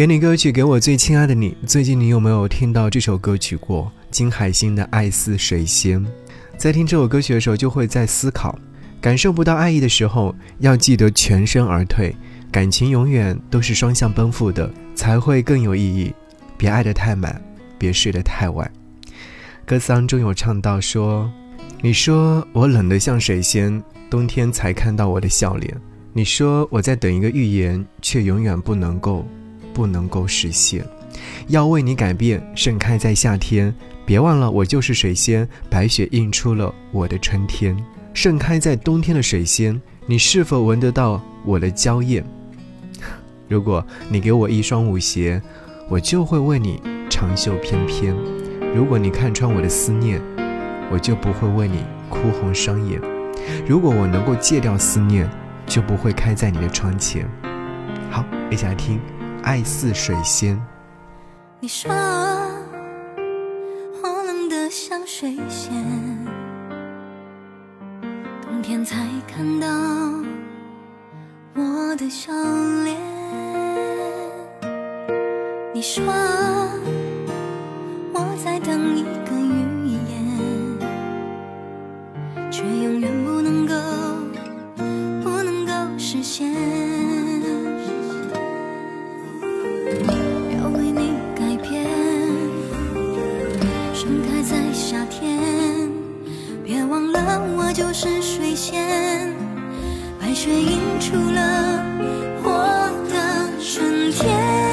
给你歌曲，给我最亲爱的你。最近你有没有听到这首歌曲过？金海心的《爱似水仙》。在听这首歌曲的时候，就会在思考：感受不到爱意的时候，要记得全身而退。感情永远都是双向奔赴的，才会更有意义。别爱得太满，别睡得太晚。歌词当中有唱到说：“你说我冷得像水仙，冬天才看到我的笑脸。你说我在等一个预言，却永远不能够。”不能够实现，要为你改变，盛开在夏天。别忘了，我就是水仙，白雪映出了我的春天。盛开在冬天的水仙，你是否闻得到我的娇艳？如果你给我一双舞鞋，我就会为你长袖翩翩。如果你看穿我的思念，我就不会为你哭红双眼。如果我能够戒掉思念，就不会开在你的窗前。好，一起来听。爱似水仙。你说我冷得像水仙，冬天才看到我的笑脸。你说我在等一个月是水仙白雪映出了我的春天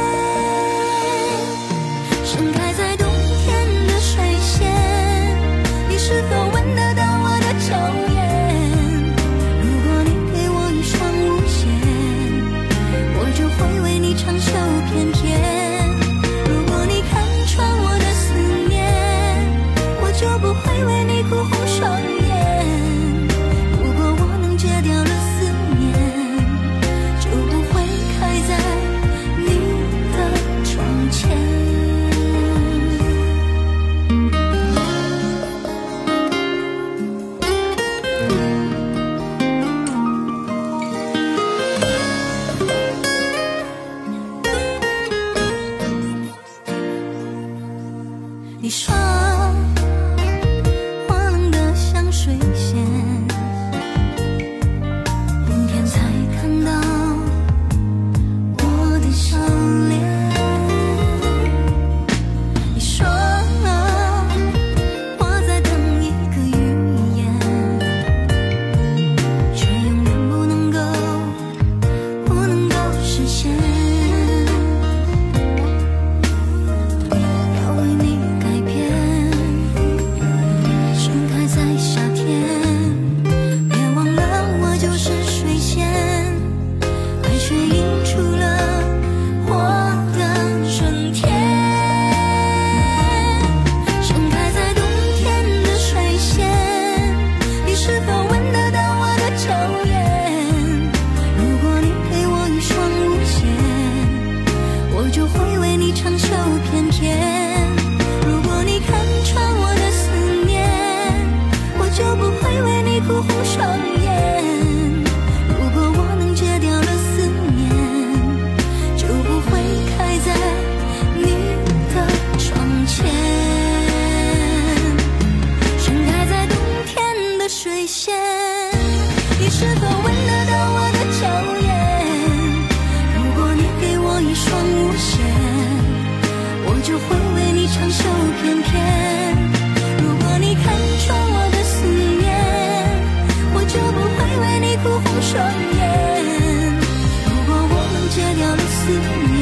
shiver 为你哭红双眼，如果我们戒掉了思念。